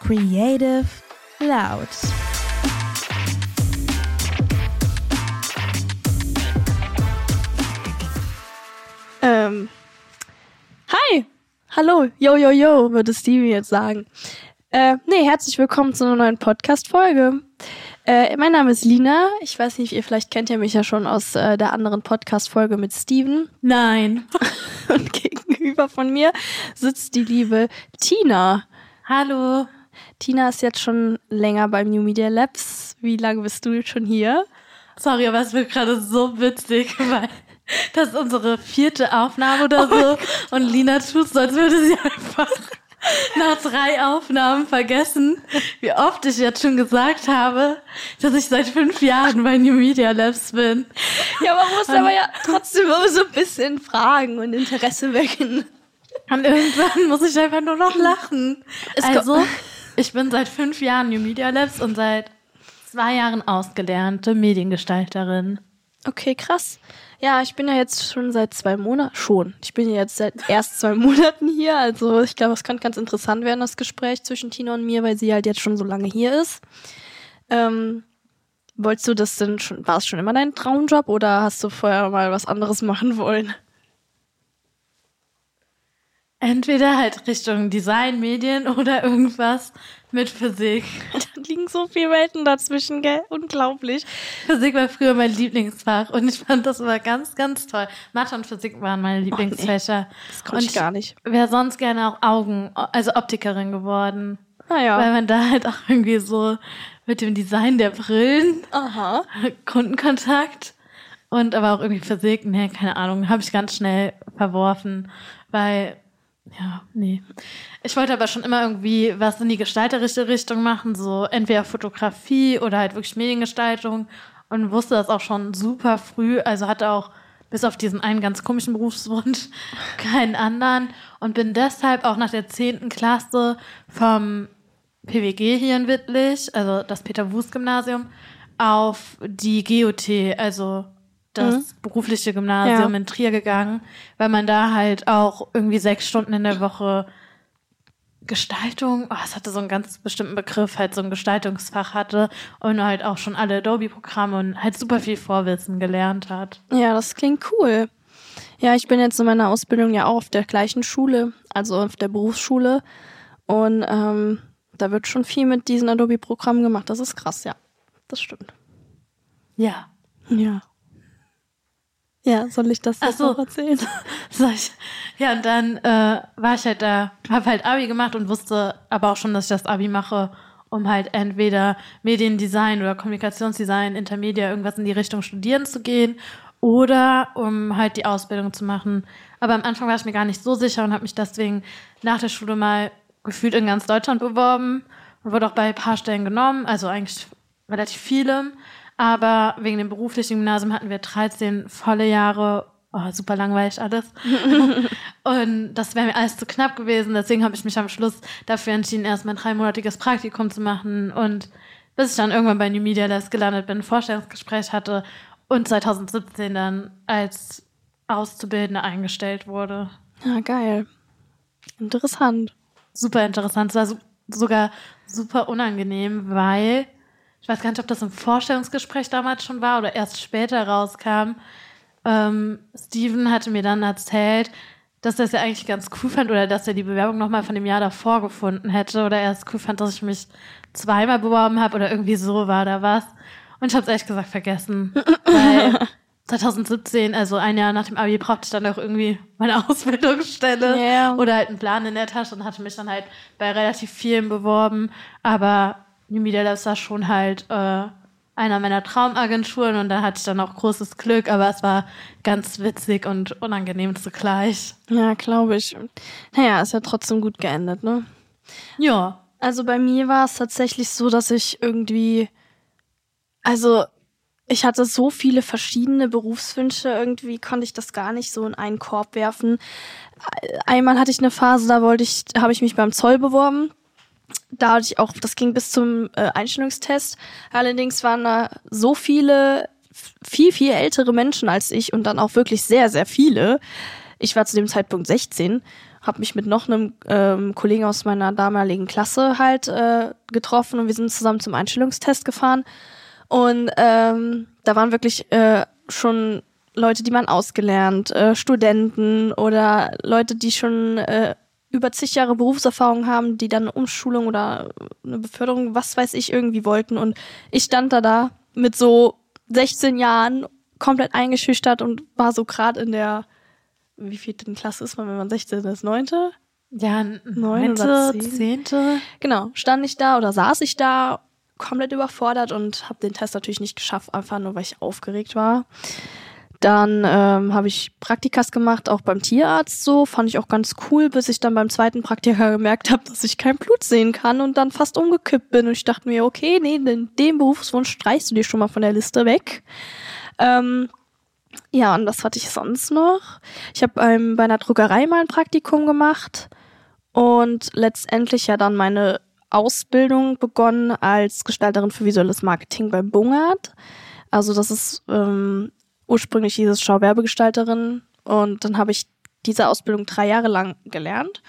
Creative Loud. Ähm, hi, hallo, yo, yo, yo, würde Stevie jetzt sagen. Äh, nee, herzlich willkommen zu einer neuen Podcast-Folge. Äh, mein Name ist Lina. Ich weiß nicht, ihr vielleicht kennt ihr mich ja schon aus äh, der anderen Podcast-Folge mit Steven. Nein. Und gegenüber von mir sitzt die liebe Tina. Hallo. Tina ist jetzt schon länger beim New Media Labs. Wie lange bist du schon hier? Sorry, aber es wird gerade so witzig, weil das ist unsere vierte Aufnahme oder so. Oh und Lina tut so, als würde sie einfach nach drei Aufnahmen vergessen, wie oft ich jetzt schon gesagt habe, dass ich seit fünf Jahren bei New Media Labs bin. Ja, man muss aber ja trotzdem immer so ein bisschen fragen und Interesse wecken. Und irgendwann muss ich einfach nur noch lachen. Es also, ich bin seit fünf Jahren New Media Labs und seit zwei Jahren ausgelernte Mediengestalterin. Okay, krass. Ja, ich bin ja jetzt schon seit zwei Monaten, schon. Ich bin ja jetzt seit erst zwei Monaten hier. Also ich glaube, es könnte ganz interessant werden, das Gespräch zwischen Tina und mir, weil sie halt jetzt schon so lange hier ist. Ähm, wolltest du das denn schon, war es schon immer dein Traumjob oder hast du vorher mal was anderes machen wollen? Entweder halt Richtung Design, Medien oder irgendwas mit Physik. Liegen so viele Welten dazwischen, gell? Unglaublich. Physik war früher mein Lieblingsfach und ich fand das immer ganz, ganz toll. Mathe und Physik waren meine Lieblingsfächer. Oh, nee. Das konnte ich gar nicht. Wäre sonst gerne auch Augen, also Optikerin geworden. Ah ja. Weil man da halt auch irgendwie so mit dem Design der Brillen, Aha. Kundenkontakt und aber auch irgendwie Physik, nee, keine Ahnung, habe ich ganz schnell verworfen, weil ja, nee. Ich wollte aber schon immer irgendwie was in die gestalterische Richtung machen, so entweder Fotografie oder halt wirklich Mediengestaltung und wusste das auch schon super früh, also hatte auch bis auf diesen einen ganz komischen Berufswunsch keinen anderen und bin deshalb auch nach der zehnten Klasse vom PWG hier in Wittlich, also das Peter-Wust-Gymnasium, auf die GOT, also das mhm. berufliche Gymnasium ja. in Trier gegangen, weil man da halt auch irgendwie sechs Stunden in der Woche Gestaltung, oh, es hatte so einen ganz bestimmten Begriff, halt so ein Gestaltungsfach hatte und halt auch schon alle Adobe-Programme und halt super viel Vorwissen gelernt hat. Ja, das klingt cool. Ja, ich bin jetzt in meiner Ausbildung ja auch auf der gleichen Schule, also auf der Berufsschule. Und ähm, da wird schon viel mit diesen Adobe-Programmen gemacht. Das ist krass, ja. Das stimmt. Ja. Ja. Ja, soll ich das so. noch erzählen? Soll ich? Ja, und dann äh, war ich halt da, habe halt Abi gemacht und wusste aber auch schon, dass ich das Abi mache, um halt entweder Mediendesign oder Kommunikationsdesign, Intermedia, irgendwas in die Richtung studieren zu gehen oder um halt die Ausbildung zu machen. Aber am Anfang war ich mir gar nicht so sicher und habe mich deswegen nach der Schule mal gefühlt in ganz Deutschland beworben und wurde auch bei ein paar Stellen genommen, also eigentlich relativ viele. Aber wegen dem beruflichen Gymnasium hatten wir 13 volle Jahre. Oh, super langweilig alles. und das wäre mir alles zu knapp gewesen. Deswegen habe ich mich am Schluss dafür entschieden, erstmal ein dreimonatiges Praktikum zu machen. Und bis ich dann irgendwann bei New Media Labs gelandet bin, ein Vorstellungsgespräch hatte und 2017 dann als Auszubildende eingestellt wurde. Ja, geil. Interessant. Super interessant. Es war so, sogar super unangenehm, weil ich weiß gar nicht, ob das im Vorstellungsgespräch damals schon war oder erst später rauskam. Ähm, Steven hatte mir dann erzählt, dass er es ja eigentlich ganz cool fand oder dass er die Bewerbung nochmal von dem Jahr davor gefunden hätte oder er es cool fand, dass ich mich zweimal beworben habe oder irgendwie so war da was. Und ich habe es ehrlich gesagt vergessen, weil 2017, also ein Jahr nach dem Abi, brauchte ich dann auch irgendwie meine Ausbildungsstelle yeah. oder halt einen Plan in der Tasche und hatte mich dann halt bei relativ vielen beworben. Aber Media Labs war schon halt äh, einer meiner Traumagenturen und da hatte ich dann auch großes Glück, aber es war ganz witzig und unangenehm zugleich. Ja, glaube ich. Naja, ist ja trotzdem gut geendet, ne? Ja. Also bei mir war es tatsächlich so, dass ich irgendwie, also ich hatte so viele verschiedene Berufswünsche, irgendwie konnte ich das gar nicht so in einen Korb werfen. Einmal hatte ich eine Phase, da wollte ich, habe ich mich beim Zoll beworben da hatte ich auch, das ging bis zum äh, Einstellungstest. Allerdings waren da so viele, viel, viel ältere Menschen als ich und dann auch wirklich sehr, sehr viele. Ich war zu dem Zeitpunkt 16, habe mich mit noch einem ähm, Kollegen aus meiner damaligen Klasse halt äh, getroffen und wir sind zusammen zum Einstellungstest gefahren. Und ähm, da waren wirklich äh, schon Leute, die man ausgelernt, äh, Studenten oder Leute, die schon äh, über zig Jahre Berufserfahrung haben, die dann eine Umschulung oder eine Beförderung, was weiß ich, irgendwie wollten. Und ich stand da da mit so 16 Jahren komplett eingeschüchtert und war so gerade in der, wie vielten Klasse ist man, wenn man 16 ist? Neunte? Ja, neunte, zehn? zehnte. Genau, stand ich da oder saß ich da komplett überfordert und habe den Test natürlich nicht geschafft, einfach nur weil ich aufgeregt war. Dann ähm, habe ich Praktikas gemacht, auch beim Tierarzt so, fand ich auch ganz cool, bis ich dann beim zweiten Praktika gemerkt habe, dass ich kein Blut sehen kann und dann fast umgekippt bin. Und ich dachte mir, okay, nee, den, den Berufswunsch streichst du dir schon mal von der Liste weg. Ähm, ja, und was hatte ich sonst noch? Ich habe ähm, bei einer Druckerei mal ein Praktikum gemacht und letztendlich ja dann meine Ausbildung begonnen als Gestalterin für visuelles Marketing bei Bungert. Also das ist ähm, ursprünglich dieses Schauwerbegestalterin und dann habe ich diese Ausbildung drei Jahre lang gelernt,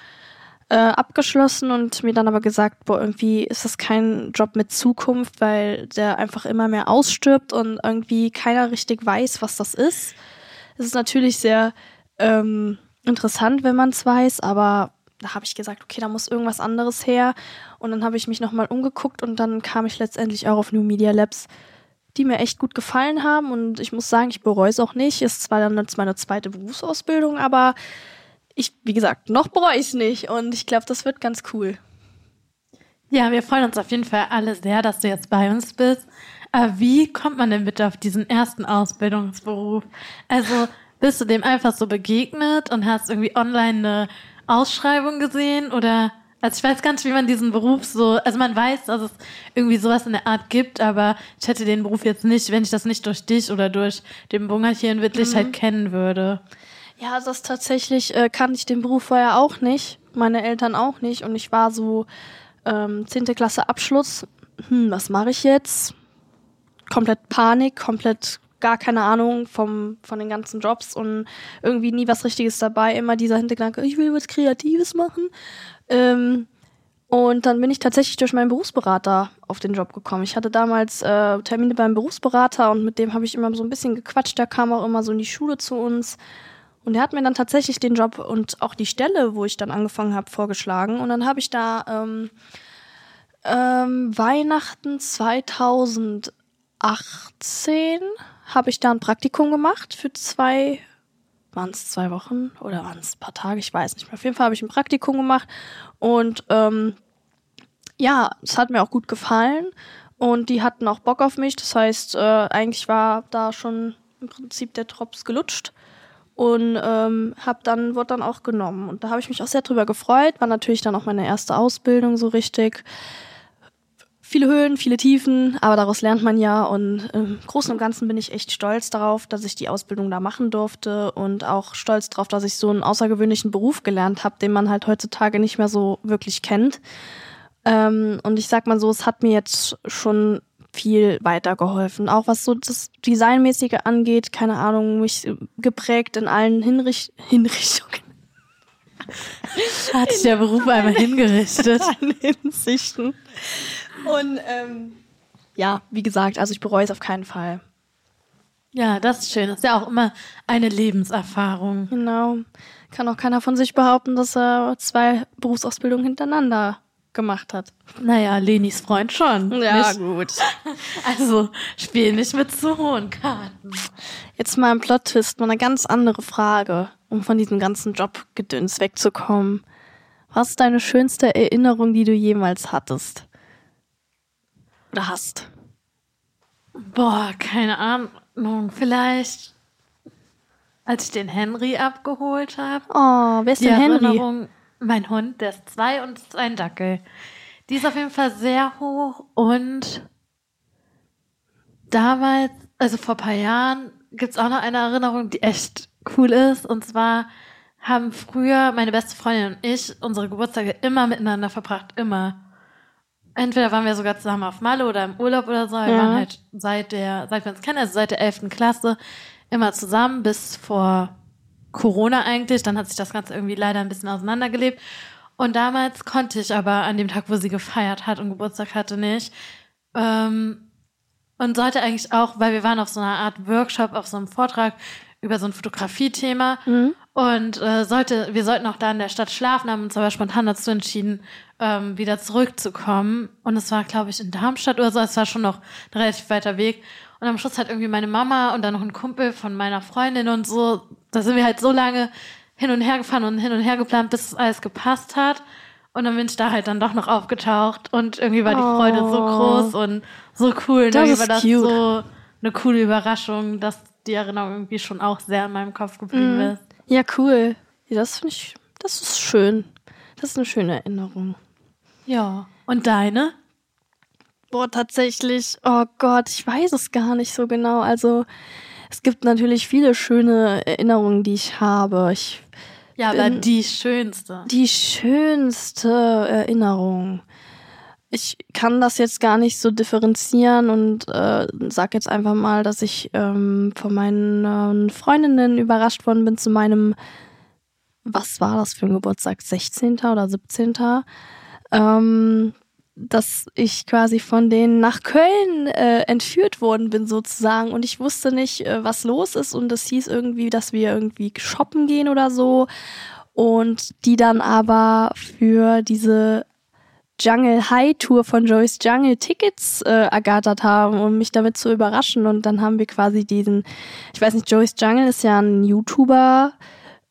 äh, abgeschlossen und mir dann aber gesagt, boah, irgendwie ist das kein Job mit Zukunft, weil der einfach immer mehr ausstirbt und irgendwie keiner richtig weiß, was das ist. Es ist natürlich sehr ähm, interessant, wenn man es weiß, aber da habe ich gesagt, okay, da muss irgendwas anderes her. Und dann habe ich mich nochmal umgeguckt und dann kam ich letztendlich auch auf New Media Labs, die mir echt gut gefallen haben. Und ich muss sagen, ich bereue es auch nicht. Ist zwar dann jetzt meine zweite Berufsausbildung, aber ich, wie gesagt, noch bereue ich es nicht. Und ich glaube, das wird ganz cool. Ja, wir freuen uns auf jeden Fall alle sehr, dass du jetzt bei uns bist. Aber wie kommt man denn bitte auf diesen ersten Ausbildungsberuf? Also bist du dem einfach so begegnet und hast irgendwie online eine Ausschreibung gesehen oder also ich weiß gar nicht, wie man diesen Beruf so, also man weiß, dass es irgendwie sowas in der Art gibt, aber ich hätte den Beruf jetzt nicht, wenn ich das nicht durch dich oder durch den Bunger hier in Wittlich halt kennen würde. Ja, das tatsächlich äh, kannte ich den Beruf vorher auch nicht, meine Eltern auch nicht und ich war so ähm, 10. Klasse Abschluss. Hm, was mache ich jetzt? Komplett Panik, komplett gar keine Ahnung vom, von den ganzen Jobs und irgendwie nie was Richtiges dabei. Immer dieser Hintergedanke, ich will was Kreatives machen. Ähm, und dann bin ich tatsächlich durch meinen Berufsberater auf den Job gekommen. Ich hatte damals äh, Termine beim Berufsberater und mit dem habe ich immer so ein bisschen gequatscht. Der kam auch immer so in die Schule zu uns. Und er hat mir dann tatsächlich den Job und auch die Stelle, wo ich dann angefangen habe, vorgeschlagen. Und dann habe ich da ähm, ähm, Weihnachten 2018 habe ich da ein Praktikum gemacht für zwei, waren es zwei Wochen oder waren es ein paar Tage, ich weiß nicht mehr. Auf jeden Fall habe ich ein Praktikum gemacht und ähm, ja, es hat mir auch gut gefallen und die hatten auch Bock auf mich. Das heißt, äh, eigentlich war da schon im Prinzip der Drops gelutscht und ähm, hab dann wurde dann auch genommen und da habe ich mich auch sehr drüber gefreut. War natürlich dann auch meine erste Ausbildung so richtig. Viele Höhen, viele Tiefen, aber daraus lernt man ja und im Großen und Ganzen bin ich echt stolz darauf, dass ich die Ausbildung da machen durfte und auch stolz darauf, dass ich so einen außergewöhnlichen Beruf gelernt habe, den man halt heutzutage nicht mehr so wirklich kennt. Ähm, und ich sag mal so, es hat mir jetzt schon viel weitergeholfen. Auch was so das Designmäßige angeht, keine Ahnung, mich geprägt in allen Hinrich Hinrichtungen. Hat sich der Beruf einmal hingerichtet. allen Hinsichten. Und ähm, ja, wie gesagt, also ich bereue es auf keinen Fall. Ja, das ist schön. Das ist ja auch immer eine Lebenserfahrung. Genau. Kann auch keiner von sich behaupten, dass er zwei Berufsausbildungen hintereinander gemacht hat. Naja, Lenis Freund schon. Ja, nicht? gut. Also spiel nicht mit so hohen Karten. Jetzt mal ein Plot-Twist, mal eine ganz andere Frage, um von diesem ganzen Jobgedöns wegzukommen. Was ist deine schönste Erinnerung, die du jemals hattest? Oder hast? Boah, keine Ahnung. Vielleicht, als ich den Henry abgeholt habe. Oh, wer ist denn Henry? Erinnerung, mein Hund, der ist zwei und ist ein Dackel. Die ist auf jeden Fall sehr hoch und damals, also vor ein paar Jahren, gibt's auch noch eine Erinnerung, die echt cool ist. Und zwar haben früher meine beste Freundin und ich unsere Geburtstage immer miteinander verbracht, immer. Entweder waren wir sogar zusammen auf Malle oder im Urlaub oder so. Wir Ja. waren halt seit der, seit wir uns kennen, also seit der 11. Klasse, immer zusammen bis vor Corona eigentlich. Dann hat sich das Ganze irgendwie leider ein bisschen auseinandergelebt. Und damals konnte ich aber an dem Tag, wo sie gefeiert hat und Geburtstag hatte, nicht. Ähm, und sollte eigentlich auch, weil wir waren auf so einer Art Workshop, auf so einem Vortrag über so ein Fotografiethema mhm. Und äh, sollte, wir sollten auch da in der Stadt schlafen, haben uns aber spontan dazu entschieden, ähm, wieder zurückzukommen. Und es war, glaube ich, in Darmstadt oder so, es war schon noch ein relativ weiter Weg. Und am Schluss hat irgendwie meine Mama und dann noch ein Kumpel von meiner Freundin und so, da sind wir halt so lange hin und her gefahren und hin und her geplant, bis alles gepasst hat. Und dann bin ich da halt dann doch noch aufgetaucht und irgendwie war die Freude so oh. groß und so cool. Und irgendwie war das cute. so eine coole Überraschung, dass die Erinnerung irgendwie schon auch sehr in meinem Kopf geblieben mm. ist. Ja, cool. Das finde ich, das ist schön. Das ist eine schöne Erinnerung. Ja. Und deine? Boah, tatsächlich, oh Gott, ich weiß es gar nicht so genau. Also, es gibt natürlich viele schöne Erinnerungen, die ich habe. Ich ja, aber die schönste. Die schönste Erinnerung. Ich kann das jetzt gar nicht so differenzieren und äh, sag jetzt einfach mal, dass ich ähm, von meinen äh, Freundinnen überrascht worden bin zu meinem, was war das für ein Geburtstag, 16. oder 17. Ähm, dass ich quasi von denen nach Köln äh, entführt worden bin sozusagen und ich wusste nicht, äh, was los ist und es hieß irgendwie, dass wir irgendwie shoppen gehen oder so und die dann aber für diese Jungle High Tour von Joyce Jungle Tickets äh, ergattert haben, um mich damit zu überraschen und dann haben wir quasi diesen, ich weiß nicht, Joyce Jungle ist ja ein YouTuber,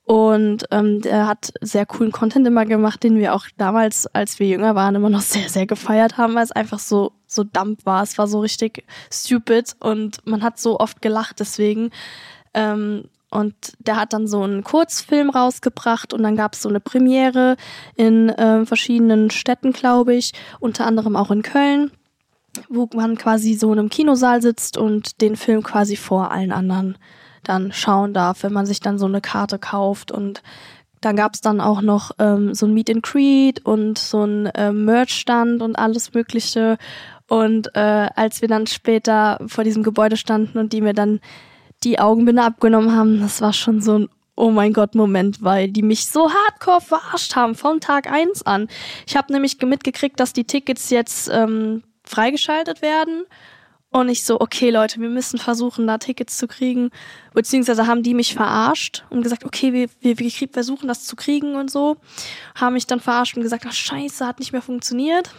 und ähm, der hat sehr coolen Content immer gemacht, den wir auch damals, als wir jünger waren, immer noch sehr, sehr gefeiert haben, weil es einfach so, so dump war. Es war so richtig stupid und man hat so oft gelacht deswegen. Ähm, und der hat dann so einen Kurzfilm rausgebracht und dann gab es so eine Premiere in äh, verschiedenen Städten, glaube ich, unter anderem auch in Köln, wo man quasi so in einem Kinosaal sitzt und den Film quasi vor allen anderen dann schauen darf, wenn man sich dann so eine Karte kauft. Und dann gab es dann auch noch ähm, so ein Meet and Greet und so ein ähm, Merch-Stand und alles Mögliche. Und äh, als wir dann später vor diesem Gebäude standen und die mir dann die Augenbinde abgenommen haben, das war schon so ein Oh mein Gott, Moment, weil die mich so hardcore verarscht haben von Tag eins an. Ich habe nämlich mitgekriegt, dass die Tickets jetzt ähm, freigeschaltet werden und ich so, okay Leute, wir müssen versuchen, da Tickets zu kriegen. Beziehungsweise haben die mich verarscht und gesagt, okay, wir, wir, wir versuchen das zu kriegen und so. Haben mich dann verarscht und gesagt, ach scheiße, hat nicht mehr funktioniert.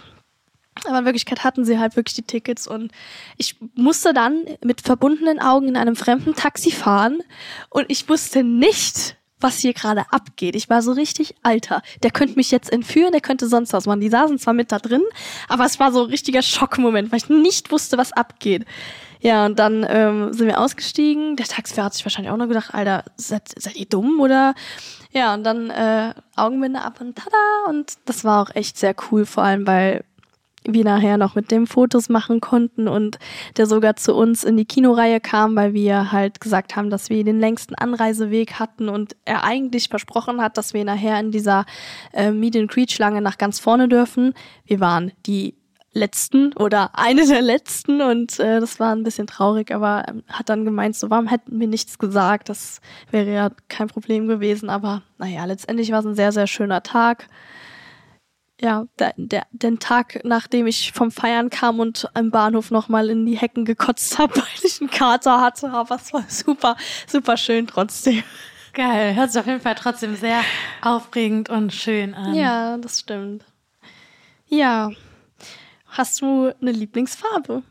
Aber in Wirklichkeit hatten sie halt wirklich die Tickets und ich musste dann mit verbundenen Augen in einem fremden Taxi fahren und ich wusste nicht, was hier gerade abgeht. Ich war so richtig, Alter, der könnte mich jetzt entführen, der könnte sonst was machen. Die saßen zwar mit da drin, aber es war so ein richtiger Schockmoment, weil ich nicht wusste, was abgeht. Ja, und dann ähm, sind wir ausgestiegen. Der Taxifahrer hat sich wahrscheinlich auch noch gedacht, Alter, seid, seid ihr dumm oder? Ja, und dann äh, Augenbinde ab und tada. Und das war auch echt sehr cool, vor allem weil wir nachher noch mit dem Fotos machen konnten und der sogar zu uns in die Kinoreihe kam, weil wir halt gesagt haben, dass wir den längsten Anreiseweg hatten und er eigentlich versprochen hat, dass wir nachher in dieser äh, Meet Greet Schlange nach ganz vorne dürfen. Wir waren die letzten oder eine der letzten und äh, das war ein bisschen traurig, aber ähm, hat dann gemeint, so warum hätten wir nichts gesagt? Das wäre ja kein Problem gewesen, aber naja, letztendlich war es ein sehr, sehr schöner Tag ja, der, der, den Tag, nachdem ich vom Feiern kam und am Bahnhof nochmal in die Hecken gekotzt habe, weil ich einen Kater hatte. Aber es war super, super schön trotzdem. Geil, hört sich auf jeden Fall trotzdem sehr aufregend und schön an. Ja, das stimmt. Ja. Hast du eine Lieblingsfarbe?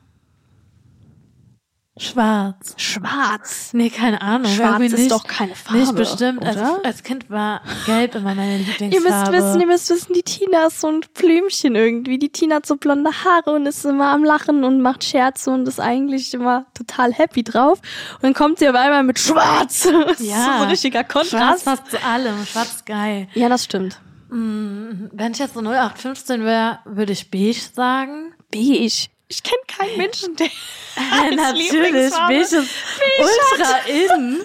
Schwarz. Schwarz? Nee, keine Ahnung. Schwarz ist nicht, doch keine Farbe, Nicht bestimmt. Als, als, Kind war Gelb immer meine Lieblingsfarbe. Ihr müsst wissen, ihr müsst wissen, die Tina ist so ein Blümchen irgendwie. Die Tina hat so blonde Haare und ist immer am Lachen und macht Scherze und ist eigentlich immer total happy drauf. Und dann kommt sie auf einmal mit Schwarz. Das ja. ist so ein richtiger Kontrast. Schwarz passt zu allem. Schwarz ist geil. Ja, das stimmt. Mm, wenn ich jetzt so 0815 wäre, würde ich beige sagen. Beige? Ich kenne keinen Menschen, der. Äh, natürlich, beige ist ultra in.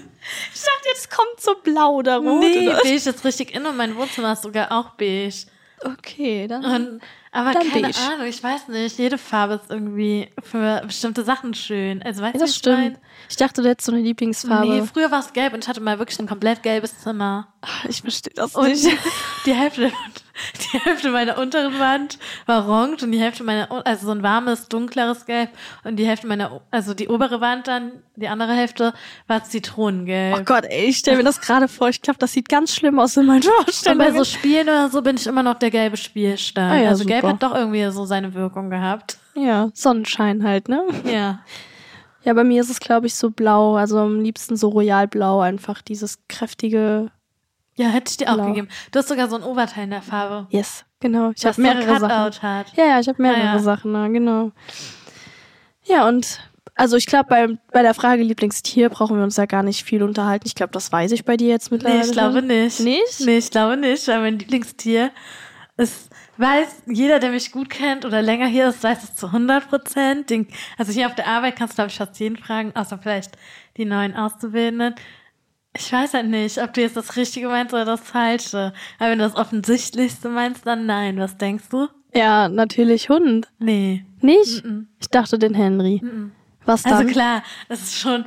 Ich dachte, jetzt kommt so blau darum. Nee, oder? beige ist richtig in und mein Wohnzimmer ist sogar auch beige. Okay, dann. Und, aber Dann keine beige. Ahnung, ich weiß nicht. Jede Farbe ist irgendwie für bestimmte Sachen schön. Also weißt Ja, du, das was ich mein? Ich dachte, du hättest so eine Lieblingsfarbe. Nee, früher war es gelb und ich hatte mal wirklich ein komplett gelbes Zimmer. ich verstehe das Und nicht. die Hälfte, die Hälfte meiner unteren Wand war orange und die Hälfte meiner, also so ein warmes, dunkleres Gelb und die Hälfte meiner, also die obere Wand dann, die andere Hälfte war Zitronengelb. Oh Gott, ey, ich stelle mir das gerade vor. Ich glaube, das sieht ganz schlimm aus in meinen und bei Vorstellungen. so Spielen oder so bin ich immer noch der gelbe Spielstein. Ah ja, also gelb super. hat doch irgendwie so seine Wirkung gehabt. ja, Sonnenschein halt, ne? Ja. Ja, bei mir ist es, glaube ich, so blau. Also am liebsten so royalblau. Einfach dieses kräftige. Ja, hätte ich dir auch Blau. gegeben. Du hast sogar so ein Oberteil in der Farbe. Yes, genau. Ich habe mehrere so Sachen. Hat. Ja, ja, ich habe mehrere Ah, ja. Sachen, ja, genau. Ja, und also ich glaube, bei, bei der Frage Lieblingstier brauchen wir uns ja gar nicht viel unterhalten. Ich glaube, das weiß ich bei dir jetzt mittlerweile. Nee, ich glaube nicht. Nicht? Nee, ich glaube nicht, weil mein Lieblingstier ist, weiß, jeder, der mich gut kennt oder länger hier ist, weiß es zu 100 Prozent. Also hier auf der Arbeit kannst du, glaube ich, fast jeden fragen, außer vielleicht die neuen Auszubildenden. Ich weiß halt nicht, ob du jetzt das Richtige meinst oder das Falsche. Aber wenn du das Offensichtlichste meinst, dann nein. Was denkst du? Ja, natürlich Hund. Nee. Nicht? Mhm. Ich dachte den Henry. Was dann? Also klar, das ist schon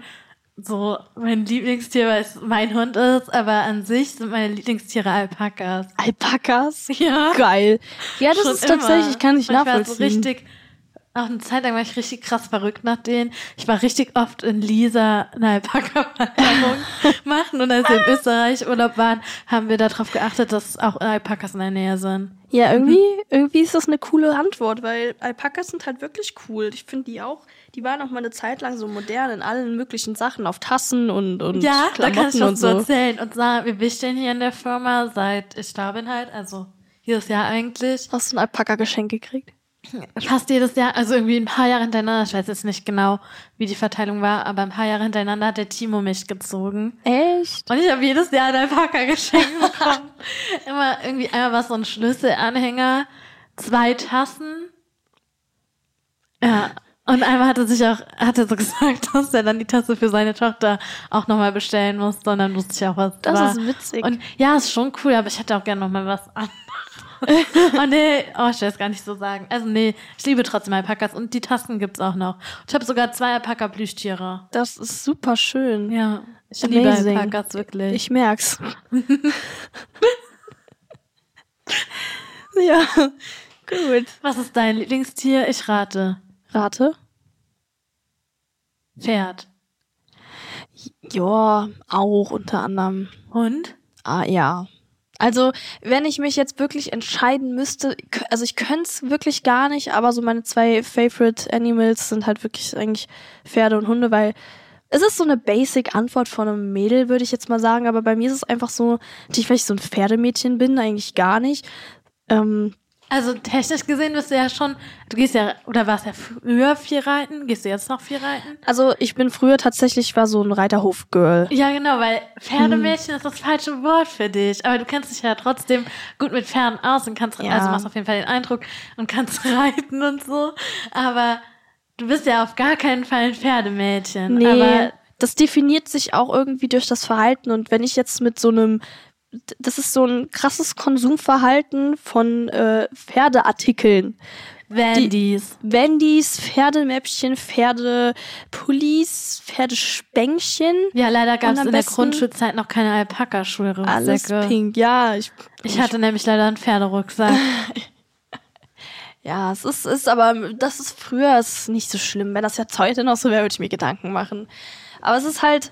so mein Lieblingstier, weil es mein Hund ist, aber an sich sind meine Lieblingstiere Alpakas. Alpakas? Ja. Geil. Ja, das Schon ist tatsächlich, kann ich war nachvollziehen. so richtig, auch eine Zeit lang war ich richtig krass verrückt nach denen. Ich war richtig oft in Lisa eine Alpaka-Wanderung machen und als wir in Österreich Urlaub waren, haben wir darauf geachtet, dass auch Alpakas in der Nähe sind. Ja, irgendwie, irgendwie ist das eine coole Antwort, weil Alpakas sind halt wirklich cool. Ich finde die auch, die waren auch mal eine Zeit lang so modern in allen möglichen Sachen, auf Tassen und, und Ja, da kann ich Klamotten was so erzählen. Und zwar, wir bestellen hier in der Firma seit ich da bin halt, also jedes Jahr eigentlich. Hast du ein Alpaka-Geschenk gekriegt? Fast jedes Jahr, also irgendwie ein paar Jahre hintereinander, ich weiß jetzt nicht genau, wie die Verteilung war, aber ein paar Jahre hintereinander hat der Timo mich gezogen. Echt? Und ich habe jedes Jahr ein Alpaka-Geschenk bekommen. Immer irgendwie, einmal war es so ein Schlüsselanhänger, zwei Tassen. Ja. Und einmal hat er sich auch, hat er so gesagt, dass er dann die Tasse für seine Tochter auch nochmal bestellen musste. Und dann wusste ich auch, was Das war. ist witzig. Und ja, ist schon cool, aber ich hätte auch gerne nochmal was anderes. Oh nee, oh, ich will es gar nicht so sagen. Also nee, ich liebe trotzdem Alpakas und die Tassen gibt's auch noch. Ich habe sogar zwei Alpaka-Plüschtiere. Das ist super schön. Ja, ich liebe Amazing. Alpakas wirklich. Ich merk's. ja, gut. Was ist dein Lieblingstier? Ich rate. Rate? Pferd. Ja, auch unter anderem. Hund? Ah, ja. Also, wenn ich mich jetzt wirklich entscheiden müsste, also ich könnte es wirklich gar nicht, aber so meine zwei Favorite Animals sind halt wirklich eigentlich Pferde und Hunde, weil es ist so eine Basic-Antwort von einem Mädel, würde ich jetzt mal sagen, aber bei mir ist es einfach so, weil ich so ein Pferdemädchen bin, eigentlich gar nicht. Ähm, Also technisch gesehen bist du ja schon, du gehst ja, oder warst ja früher viel reiten? Gehst du jetzt noch viel reiten? also ich bin früher tatsächlich war so ein Reiterhof-Girl. Ja, genau, weil Pferdemädchen ist das falsche Wort für dich. Aber du kennst dich ja trotzdem gut mit Pferden aus und kannst, Ja. also machst auf jeden Fall den Eindruck und kannst reiten und so. Aber du bist ja auf gar keinen Fall ein Pferdemädchen. Nee, Aber das definiert sich auch irgendwie durch das Verhalten. Und wenn ich jetzt mit so einem, das ist so ein krasses Konsumverhalten von äh, Pferdeartikeln. Wendys. Wendys, Pferdemäppchen, Pferdepullis, Pferdespänkchen. Ja, leider gab es in der Grundschulzeit noch keine Alpaka-Schulrucksäcke. Alles pink, ja. Ich, Ich hatte nämlich leider einen Pferderucksack. ja, es ist, ist aber, das ist früher ist nicht so schlimm. Wenn das jetzt heute noch so wäre, würde ich mir Gedanken machen. Aber es ist halt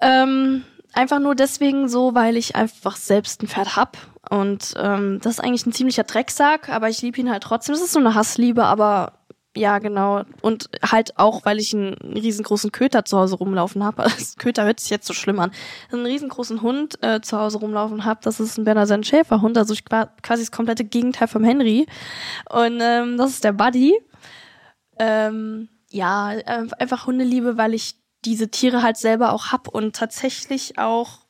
ähm, einfach nur deswegen so, weil ich einfach selbst ein Pferd hab. Und ähm, das ist eigentlich ein ziemlicher Drecksack, aber ich liebe ihn halt trotzdem. Das ist so eine Hassliebe, aber ja, genau. Und halt auch, weil ich einen riesengroßen Köter zu Hause rumlaufen habe. Köter hört sich jetzt so schlimm an. Einen riesengroßen Hund äh, zu Hause rumlaufen habe. Das ist ein Berner Schäferhund, also ich war quasi das komplette Gegenteil vom Henry. Und ähm, das ist der Buddy. Ähm, ja, einfach Hundeliebe, weil ich diese Tiere halt selber auch hab und tatsächlich auch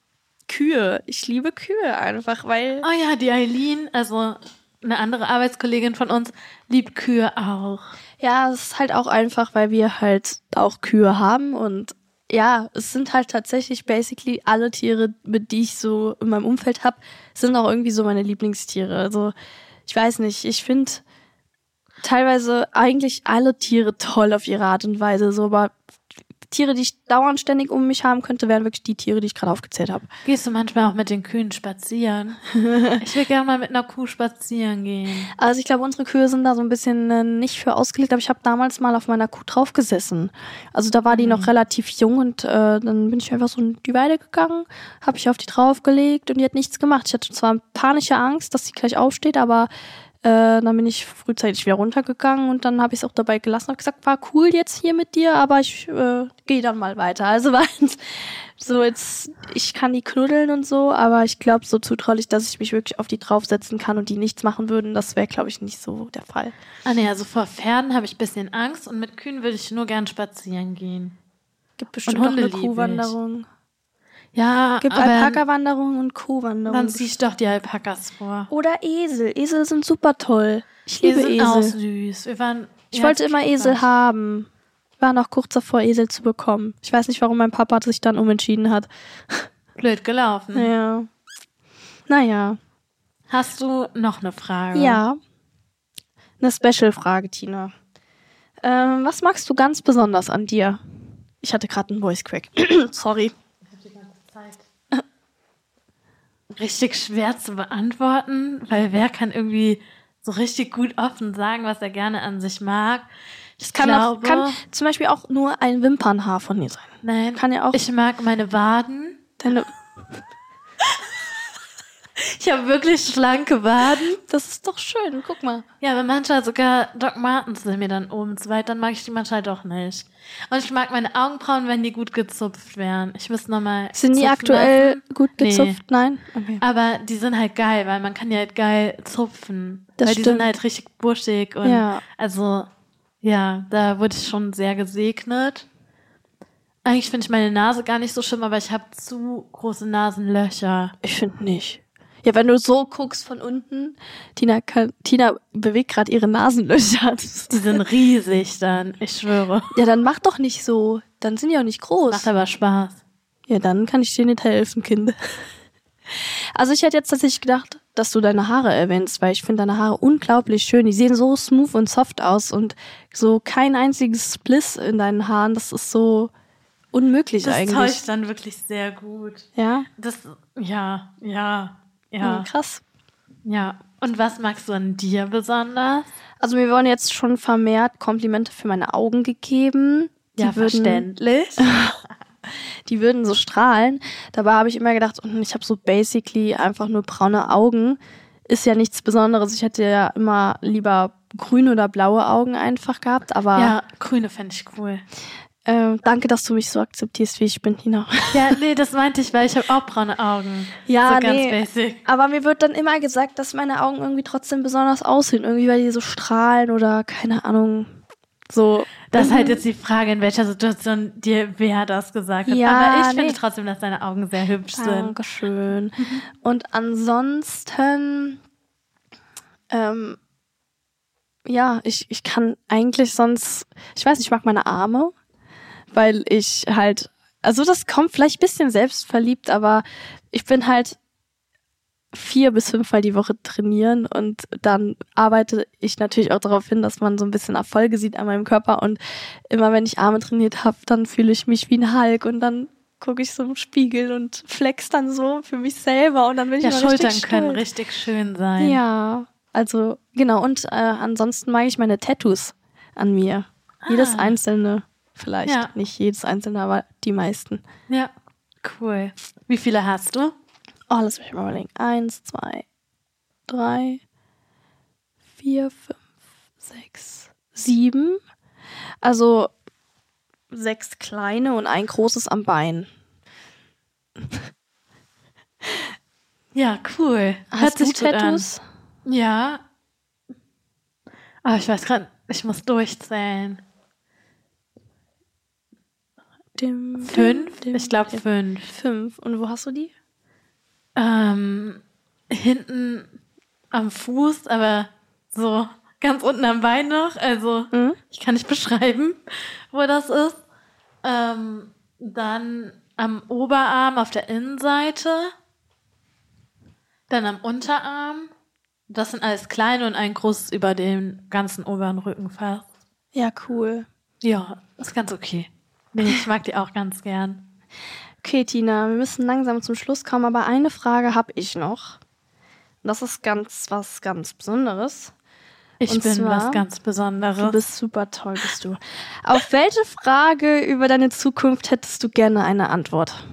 Kühe. Ich liebe Kühe einfach, weil Oh ja, die Eileen, also eine andere Arbeitskollegin von uns, liebt Kühe auch. Ja, es ist halt auch einfach, weil wir halt auch Kühe haben und ja, es sind halt tatsächlich basically alle Tiere, mit die ich so in meinem Umfeld habe, sind auch irgendwie so meine Lieblingstiere. Also ich weiß nicht, ich finde teilweise eigentlich alle Tiere toll auf ihre Art und Weise, so aber Tiere, die ich dauernd ständig um mich haben könnte, wären wirklich die Tiere, die ich gerade aufgezählt habe. Gehst du manchmal auch mit den Kühen spazieren? ich will gerne mal mit einer Kuh spazieren gehen. Also ich glaube, unsere Kühe sind da so ein bisschen äh, nicht für ausgelegt, aber ich habe damals mal auf meiner Kuh drauf gesessen. Also da war die mhm. noch relativ jung und äh, dann bin ich einfach so in die Weide gegangen, habe ich auf die draufgelegt und die hat nichts gemacht. Ich hatte zwar panische Angst, dass sie gleich aufsteht, aber äh, dann bin ich frühzeitig wieder runtergegangen und dann habe ich es auch dabei gelassen und gesagt, war cool jetzt hier mit dir, aber ich äh, gehe dann mal weiter. Also war so jetzt, ich kann die knuddeln und so, aber ich glaube so zutraulich, dass ich mich wirklich auf die draufsetzen kann und die nichts machen würden, das wäre, glaube ich, nicht so der Fall. Ah nee, also vor Pferden habe ich bisschen Angst und mit Kühen würde ich nur gern spazieren gehen. Gibt bestimmt und Hunde auch eine Kuhwanderung. Ja, gibt Alpaka-Wanderung und Kuhwanderung. Dann zieh ich doch die Alpakas vor. Oder Esel. Esel sind super toll. Ich liebe Esel. Esel. Auch süß. Wir waren, ich wollte immer Esel was. haben. Ich war noch kurz davor, Esel zu bekommen. Ich weiß nicht, warum mein Papa sich dann umentschieden hat. Blöd gelaufen. Ja. Naja. Hast du noch eine Frage? Ja. Eine Special-Frage, Tina. Ähm, was magst du ganz besonders an dir? Ich hatte gerade einen Voice Crack. Sorry. Richtig schwer zu beantworten, weil wer kann irgendwie so richtig gut offen sagen, was er gerne an sich mag. Ich kann, glaube, auch, kann zum Beispiel auch nur ein Wimpernhaar von dir sein. Nein, kann ja auch. Ich mag meine Waden. Deine ich habe wirklich schlanke Waden. Das ist doch schön, guck mal. Ja, aber manchmal sogar Doc Martens sind mir dann oben zu weit, dann mag ich die manchmal doch nicht. Und ich mag meine Augenbrauen, wenn die gut gezupft wären. Ich muss nochmal. Sind die aktuell lassen. gut gezupft? Nee. Nein? Okay. Aber die sind halt geil, weil man kann die halt geil zupfen. Das weil stimmt. die sind halt richtig buschig und ja. also ja, da wurde ich schon sehr gesegnet. Eigentlich finde ich meine Nase gar nicht so schlimm, aber ich habe zu große Nasenlöcher. Ich finde nicht. Ja, wenn du so guckst von unten, Tina, kann, Tina bewegt gerade ihre Nasenlöcher. Die sind riesig dann, ich schwöre. Ja, dann mach doch nicht so. Dann sind die auch nicht groß. Macht aber Spaß. Ja, dann kann ich dir nicht helfen, Kind. Also ich hätte jetzt tatsächlich gedacht, dass du deine Haare erwähnst, weil ich finde deine Haare unglaublich schön. Die sehen so smooth und soft aus und so kein einziges Spliss in deinen Haaren. Das ist so unmöglich das eigentlich. Das täuscht dann wirklich sehr gut. Ja? Das, ja, ja. Ja. Hm, krass. Ja. Und was magst du an dir besonders? Also mir wurden jetzt schon vermehrt Komplimente für meine Augen gegeben. Die ja, würden, verständlich. die würden so strahlen. Dabei habe ich immer gedacht, ich habe so basically einfach nur braune Augen. Ist ja nichts Besonderes. Ich hätte ja immer lieber grüne oder blaue Augen einfach gehabt, aber. Ja, grüne fände ich cool. Äh, danke, dass du mich so akzeptierst, wie ich bin, Tina. Ja, nee, das meinte ich, weil ich habe auch braune Augen. Ja, so ganz nee. Basic. Aber mir wird dann immer gesagt, dass meine Augen irgendwie trotzdem besonders aussehen. Irgendwie, weil die so strahlen oder keine Ahnung. So. Das ist halt jetzt die Frage, in welcher Situation dir wer das gesagt hat. Ja, Aber ich nee. finde trotzdem, dass deine Augen sehr hübsch sind. Dankeschön. Mhm. Und ansonsten, ähm, ja, ich, ich kann eigentlich sonst, ich weiß nicht, ich mag meine Arme weil ich halt, also das kommt vielleicht ein bisschen selbstverliebt, aber ich bin halt vier bis fünfmal die Woche trainieren und dann arbeite ich natürlich auch darauf hin, dass man so ein bisschen Erfolge sieht an meinem Körper und immer wenn ich Arme trainiert habe, dann fühle ich mich wie ein Hulk und dann gucke ich so im Spiegel und flex dann so für mich selber und dann bin ich ja, immer Schultern richtig können richtig schön sein. Ja, also genau und äh, ansonsten mag ich meine Tattoos an mir, ah. jedes einzelne. Vielleicht ja. nicht jedes einzelne, aber die meisten. Ja, cool. Wie viele hast du? Oh, lass mich mal überlegen. Eins, zwei, drei, vier, fünf, sechs, sieben. Also sechs kleine und ein großes am Bein. Ja, cool. Hast du Tattoos? Ja. Aber ich weiß gerade, ich muss durchzählen dem. Fünf? Dem, ich glaube fünf. Fünf. Und wo hast du die? Ähm, hinten am Fuß, aber so ganz unten am Bein noch. Also, mhm. ich kann nicht beschreiben, wo das ist. Ähm, dann am Oberarm auf der Innenseite, dann am Unterarm. Das sind alles kleine und ein großes über den ganzen oberen Rücken fast. Ja, cool. Ja, ist ganz okay. Nee, ich mag die auch ganz gern. Okay, Tina, wir müssen langsam zum Schluss kommen, aber eine Frage habe ich noch. Das ist ganz was ganz Besonderes. Ich Und bin zwar- was ganz Besonderes. Du bist super toll, bist du. Auf welche Frage über deine Zukunft hättest du gerne eine Antwort?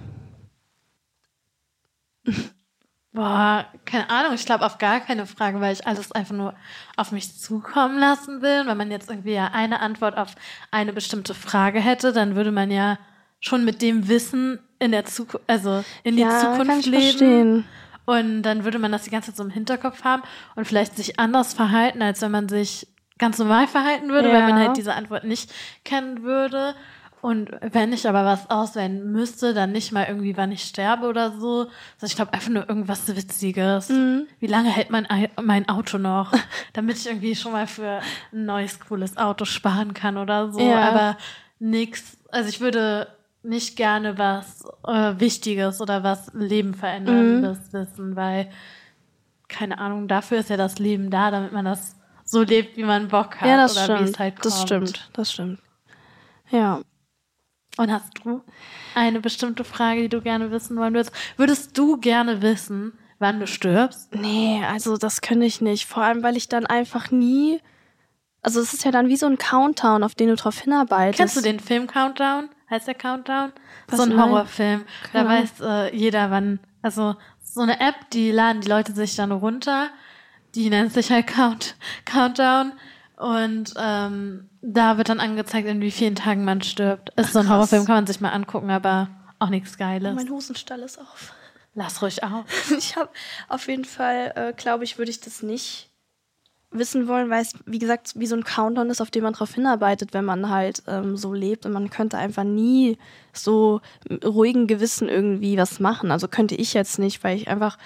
Boah, keine Ahnung, ich glaube auf gar keine Frage, weil ich alles einfach nur auf mich zukommen lassen will. Und wenn man jetzt irgendwie ja eine Antwort auf eine bestimmte Frage hätte, dann würde man ja schon mit dem Wissen in der Zukunft, also in die ja, Zukunft kann ich leben. verstehen. Und dann würde man das die ganze Zeit so im Hinterkopf haben und vielleicht sich anders verhalten, als wenn man sich ganz normal verhalten würde, weil man Ja. halt diese Antwort nicht kennen würde. Und wenn ich aber was auswählen müsste, dann nicht mal irgendwie, wann ich sterbe oder so. Also ich glaube einfach nur irgendwas Witziges. Mhm. Wie lange hält mein, Ei- mein Auto noch? Damit ich irgendwie schon mal für ein neues, cooles Auto sparen kann oder so. Ja. Aber nix. Also ich würde nicht gerne was äh, Wichtiges oder was Leben veränderndes wissen, weil, keine Ahnung, dafür ist ja das Leben da, damit man das so lebt, wie man Bock hat. Ja, das oder wie stimmt. es halt kommt. das stimmt. Das stimmt. Ja. Und hast du eine bestimmte Frage, die du gerne wissen wollen würdest? Würdest du gerne wissen, wann du stirbst? Nee, also das könnte ich nicht. Vor allem, weil ich dann einfach nie. Also es ist ja dann wie so ein Countdown, auf den du drauf hinarbeitest. Kennst du den Film Countdown? Heißt der Countdown? Was so ein nein? Horrorfilm. Da Keine Ahnung. weiß äh, jeder, wann. Also so eine App, die laden die Leute sich dann runter. Die nennt sich halt Count, Countdown. Und ähm, da wird dann angezeigt, in wie vielen Tagen man stirbt. Ist so ein krass. Horrorfilm, kann man sich mal angucken, aber auch nichts Geiles. Mein Hosenstall ist auf. Lass ruhig auf. Ich habe auf jeden Fall, äh, glaube ich, würde ich das nicht wissen wollen, weil es, wie gesagt, wie so ein Countdown ist, auf den man drauf hinarbeitet, wenn man halt ähm, so lebt und man könnte einfach nie so ruhigen Gewissen irgendwie was machen. Also könnte ich jetzt nicht, weil ich einfach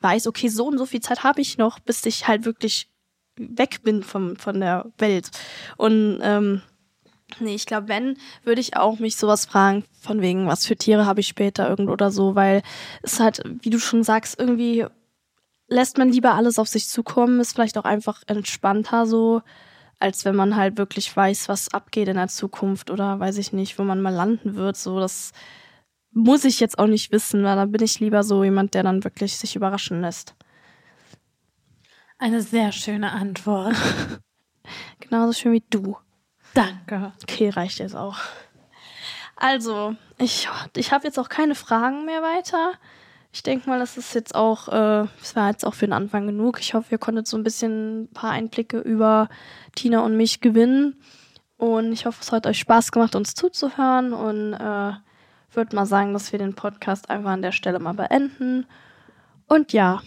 weiß, okay, so und so viel Zeit habe ich noch, bis ich halt wirklich weg bin vom, von der Welt. Und ähm, Nee, ich glaube, wenn, würde ich auch mich sowas fragen, von wegen, was für Tiere habe ich später irgendwo oder so, weil es halt, wie du schon sagst, irgendwie lässt man lieber alles auf sich zukommen, ist vielleicht auch einfach entspannter so, als wenn man halt wirklich weiß, was abgeht in der Zukunft oder weiß ich nicht, wo man mal landen wird. So, das muss ich jetzt auch nicht wissen, weil da bin ich lieber so jemand, der dann wirklich sich überraschen lässt. Eine sehr schöne Antwort. Genauso schön wie du. Danke. Okay, reicht jetzt auch. Also, ich, ich habe jetzt auch keine Fragen mehr weiter. Ich denke mal, das ist jetzt auch, äh, das war jetzt auch für den Anfang genug. Ich hoffe, ihr konntet so ein bisschen ein paar Einblicke über Tina und mich gewinnen. Und ich hoffe, es hat euch Spaß gemacht, uns zuzuhören. Und äh, würde mal sagen, dass wir den Podcast einfach an der Stelle mal beenden. Und ja,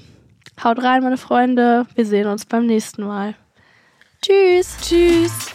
haut rein, meine Freunde. Wir sehen uns beim nächsten Mal. Tschüss. Tschüss.